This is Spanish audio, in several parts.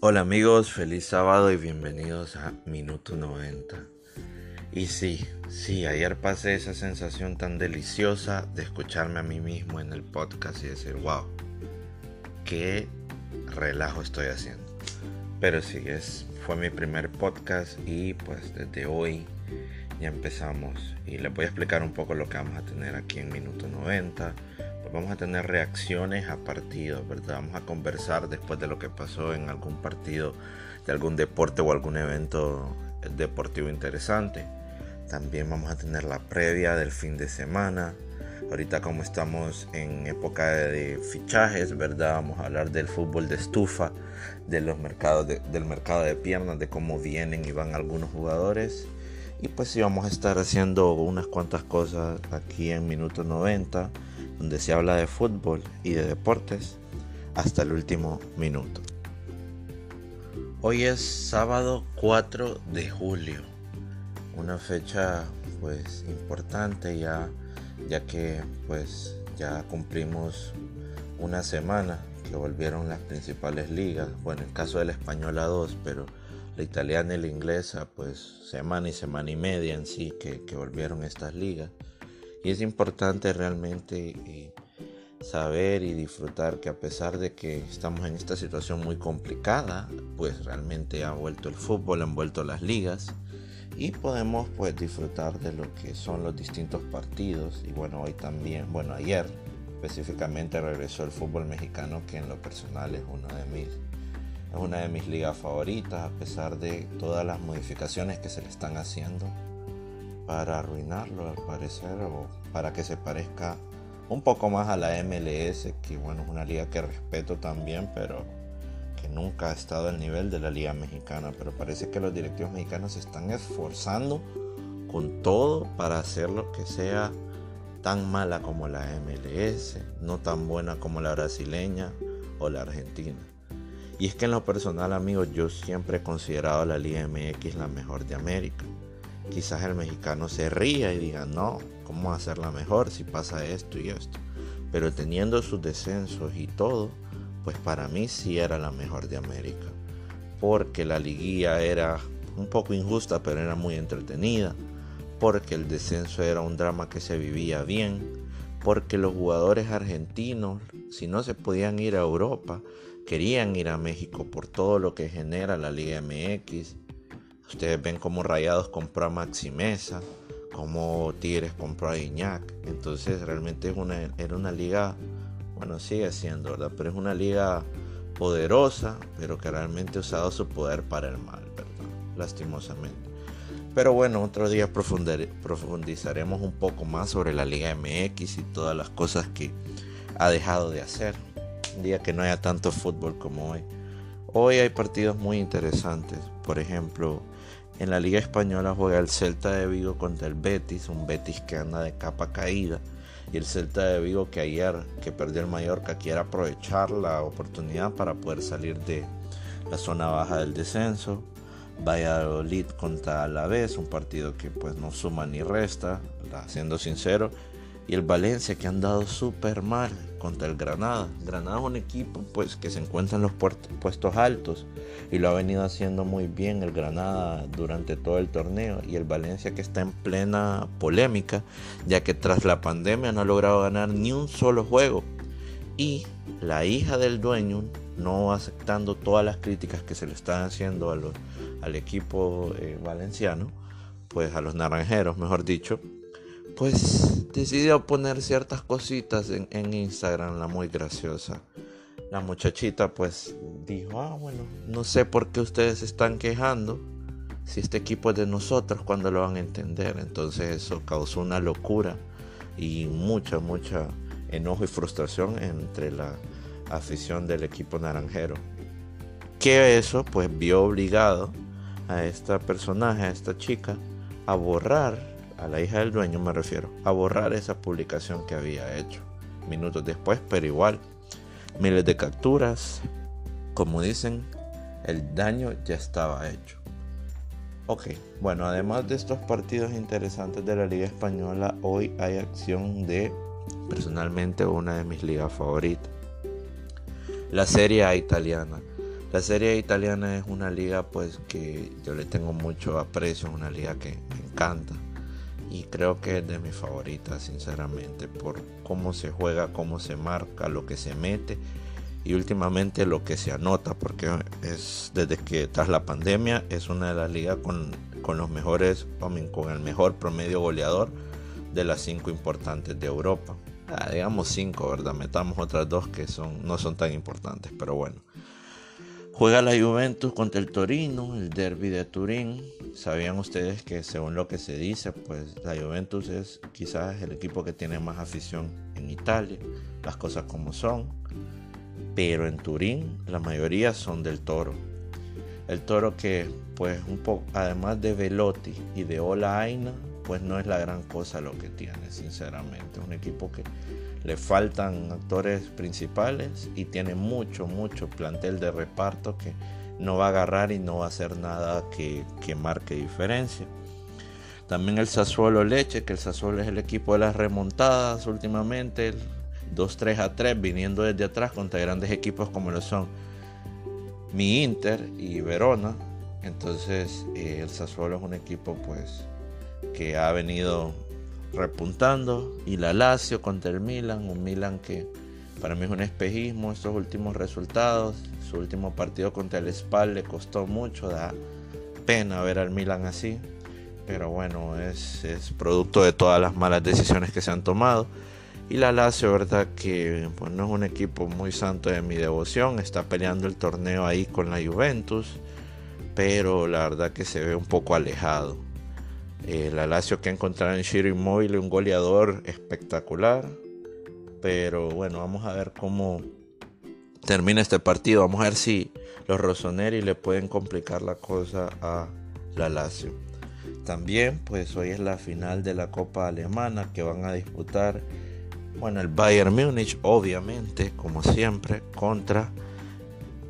Hola amigos, feliz sábado y bienvenidos a Minuto 90. Y sí, sí, ayer pasé esa sensación tan deliciosa de escucharme a mí mismo en el podcast y decir, wow, qué relajo estoy haciendo. Pero sí, es, fue mi primer podcast y pues desde hoy ya empezamos. Y les voy a explicar un poco lo que vamos a tener aquí en Minuto 90 vamos a tener reacciones a partidos, ¿verdad? Vamos a conversar después de lo que pasó en algún partido de algún deporte o algún evento deportivo interesante. También vamos a tener la previa del fin de semana. Ahorita como estamos en época de fichajes, ¿verdad? Vamos a hablar del fútbol de estufa, de los mercados del mercado de piernas, de cómo vienen y van algunos jugadores. Y pues sí, vamos a estar haciendo unas cuantas cosas aquí en minuto 90 donde se habla de fútbol y de deportes hasta el último minuto. Hoy es sábado 4 de julio, una fecha pues importante ya ya que pues ya cumplimos una semana que volvieron las principales ligas, bueno en el caso de la española 2, pero la italiana y la inglesa pues semana y semana y media en sí que, que volvieron estas ligas. Y es importante realmente eh, saber y disfrutar que a pesar de que estamos en esta situación muy complicada, pues realmente ha vuelto el fútbol, han vuelto las ligas y podemos pues disfrutar de lo que son los distintos partidos. Y bueno hoy también, bueno ayer específicamente regresó el fútbol mexicano que en lo personal es uno de mis es una de mis ligas favoritas a pesar de todas las modificaciones que se le están haciendo para arruinarlo al parecer o para que se parezca un poco más a la MLS, que bueno, es una liga que respeto también, pero que nunca ha estado al nivel de la liga mexicana, pero parece que los directivos mexicanos se están esforzando con todo para hacerlo que sea tan mala como la MLS, no tan buena como la brasileña o la argentina. Y es que en lo personal, amigos, yo siempre he considerado la Liga MX la mejor de América quizás el mexicano se ría y diga, no, ¿cómo hacerla mejor si pasa esto y esto? Pero teniendo sus descensos y todo, pues para mí sí era la mejor de América. Porque la liguilla era un poco injusta, pero era muy entretenida. Porque el descenso era un drama que se vivía bien. Porque los jugadores argentinos, si no se podían ir a Europa, querían ir a México por todo lo que genera la Liga MX Ustedes ven cómo Rayados compró a Maxi Mesa, cómo Tigres compró a Iñak. Entonces realmente es una, era una liga, bueno, sigue siendo, ¿verdad? Pero es una liga poderosa, pero que realmente ha usado su poder para el mal, ¿verdad? Lastimosamente. Pero bueno, otro día profundizaremos un poco más sobre la Liga MX y todas las cosas que ha dejado de hacer. Un día que no haya tanto fútbol como hoy. Hoy hay partidos muy interesantes. Por ejemplo, en la Liga Española juega el Celta de Vigo contra el Betis, un Betis que anda de capa caída. Y el Celta de Vigo que ayer, que perdió el Mallorca, quiere aprovechar la oportunidad para poder salir de la zona baja del descenso. Valladolid contra Alavés, un partido que pues no suma ni resta, siendo sincero y el Valencia que han dado súper mal contra el Granada. Granada es un equipo pues que se encuentra en los puestos altos y lo ha venido haciendo muy bien el Granada durante todo el torneo y el Valencia que está en plena polémica ya que tras la pandemia no ha logrado ganar ni un solo juego y la hija del dueño no aceptando todas las críticas que se le están haciendo al equipo eh, valenciano pues a los naranjeros mejor dicho pues decidió poner ciertas cositas en, Instagram, la muy graciosa. La muchachita pues dijo, ah bueno, no sé por qué ustedes están quejando si este equipo es de nosotros, cuando lo van a entender? Entonces eso causó una locura y mucha, mucha enojo y frustración entre la afición del equipo naranjero. Que eso pues vio obligado a esta personaje, a esta chica, a borrar a la hija del dueño me refiero, a borrar esa publicación que había hecho minutos después, pero igual, miles de capturas, como dicen, el daño ya estaba hecho. Ok, bueno, además de estos partidos interesantes de la Liga Española, hoy hay acción de personalmente una de mis ligas favoritas, la Serie A italiana. La serie italiana es una liga pues que yo le tengo mucho aprecio, es una liga que me encanta y creo que es de mis favoritas sinceramente por cómo se juega, cómo se marca, lo que se mete y últimamente lo que se anota porque es desde que tras la pandemia es una de las ligas con, los mejores, con el mejor promedio goleador de las cinco importantes de Europa. Ah, digamos cinco, ¿verdad? Metamos otras dos que son, no son tan importantes, pero bueno. Juega la Juventus contra el Torino, el derby de Turín. Sabían ustedes que según lo que se dice, pues la Juventus es quizás el equipo que tiene más afición en Italia, las cosas como son. Pero en Turín la mayoría son del Toro. El Toro que pues un poco, además de Velotti y de Ola Aina, pues no es la gran cosa lo que tiene, sinceramente. Es un equipo que le faltan actores principales y tiene mucho, mucho plantel de reparto que no va a agarrar y no va a hacer nada que, marque diferencia. También el Sassuolo Leche, que el Sassuolo es el equipo de las remontadas últimamente, 2-3 a 3, viniendo desde atrás contra grandes equipos como lo son mi Inter y Verona. Entonces eh, el Sassuolo es un equipo pues que ha venido repuntando y la Lazio contra el Milan, un Milan que para mí es un espejismo estos últimos resultados, su último partido contra el Spal le costó mucho, da pena ver al Milan así, pero bueno, es, es producto de todas las malas decisiones que se han tomado. Y la Lazio, verdad que pues, no es un equipo muy santo de mi devoción, está peleando el torneo ahí con la Juventus, pero la verdad que se ve un poco alejado. El Alacio que ha encontrado en Shiro Immobile un goleador espectacular. Pero bueno, vamos a ver cómo termina este partido. Vamos a ver si los Rossoneri le pueden complicar la cosa a la Lazio. También, pues hoy es la final de la Copa Alemana que van a disputar, bueno, el Bayern Múnich, obviamente, como siempre, contra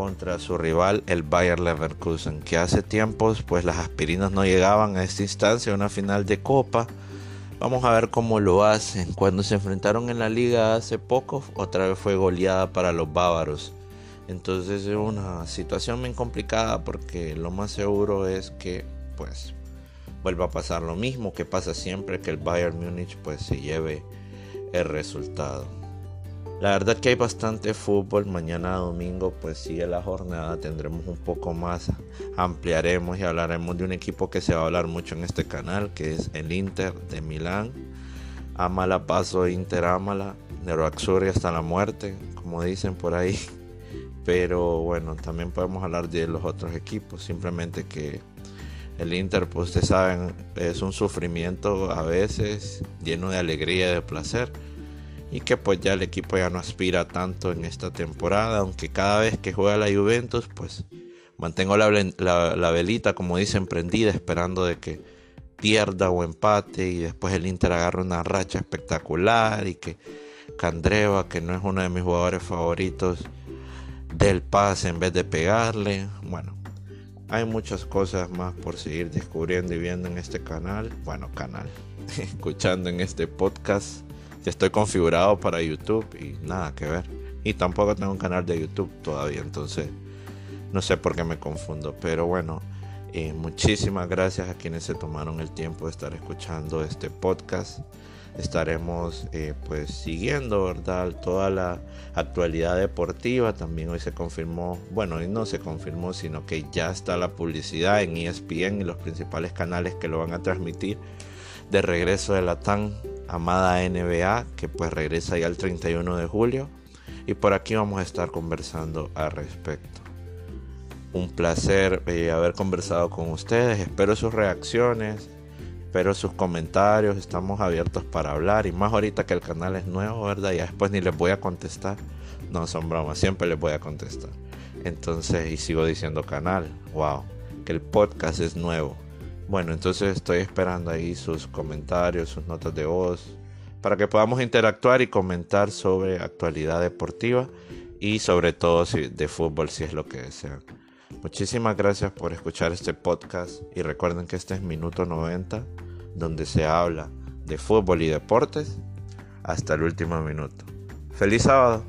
contra su rival el Bayer Leverkusen, que hace tiempos pues las aspirinas no llegaban a esta instancia, una final de copa. Vamos a ver cómo lo hacen. Cuando se enfrentaron en la liga hace poco, otra vez fue goleada para los bávaros. Entonces es una situación bien complicada porque lo más seguro es que pues vuelva a pasar lo mismo que pasa siempre que el Bayern Múnich pues se lleve el resultado. La verdad que hay bastante fútbol. Mañana domingo pues sigue la jornada. Tendremos un poco más. Ampliaremos y hablaremos de un equipo que se va a hablar mucho en este canal. Que es el Inter de Milán. Amala paso Inter Amala. Neroaxuri hasta la muerte. Como dicen por ahí. Pero bueno, también podemos hablar de los otros equipos. Simplemente que el Inter, pues ustedes saben, es un sufrimiento a veces lleno de alegría y de placer y que pues ya el equipo ya no aspira tanto en esta temporada, aunque cada vez que juega la Juventus pues mantengo la, la, velita como dicen prendida esperando de que pierda o empate y después el Inter agarre una racha espectacular y que Candreva que no es uno de mis jugadores favoritos del pase en vez de pegarle. Bueno hay muchas cosas más por seguir descubriendo y viendo en este canal. Bueno canal escuchando en este podcast estoy configurado para YouTube y nada que ver. Y tampoco tengo un canal de YouTube todavía, entonces no sé por qué me confundo. Pero bueno, eh, muchísimas gracias a quienes se tomaron el tiempo de estar escuchando este podcast. Estaremos eh, pues siguiendo, ¿verdad? Toda la actualidad deportiva. También hoy se confirmó, bueno, hoy no se confirmó, sino que ya está la publicidad en ESPN y los principales canales que lo van a transmitir de regreso de la TAN amada NBA, que pues regresa ya el 31 de julio. Y por aquí vamos a estar conversando al respecto. Un placer eh, haber conversado con ustedes. Espero sus reacciones. Espero sus comentarios. Estamos abiertos para hablar. Y más ahorita que el canal es nuevo, ¿verdad? Ya después ni les voy a contestar. No son bromas. Siempre les voy a contestar. Entonces, y sigo diciendo canal. Wow. Que el podcast es nuevo. Bueno, entonces estoy esperando ahí sus comentarios, sus notas de voz, para que podamos interactuar y comentar sobre actualidad deportiva y sobre todo de fútbol si es lo que desean. Muchísimas gracias por escuchar este podcast y recuerden que este es Minuto 90, donde se habla de fútbol y deportes hasta el último minuto. ¡Feliz sábado!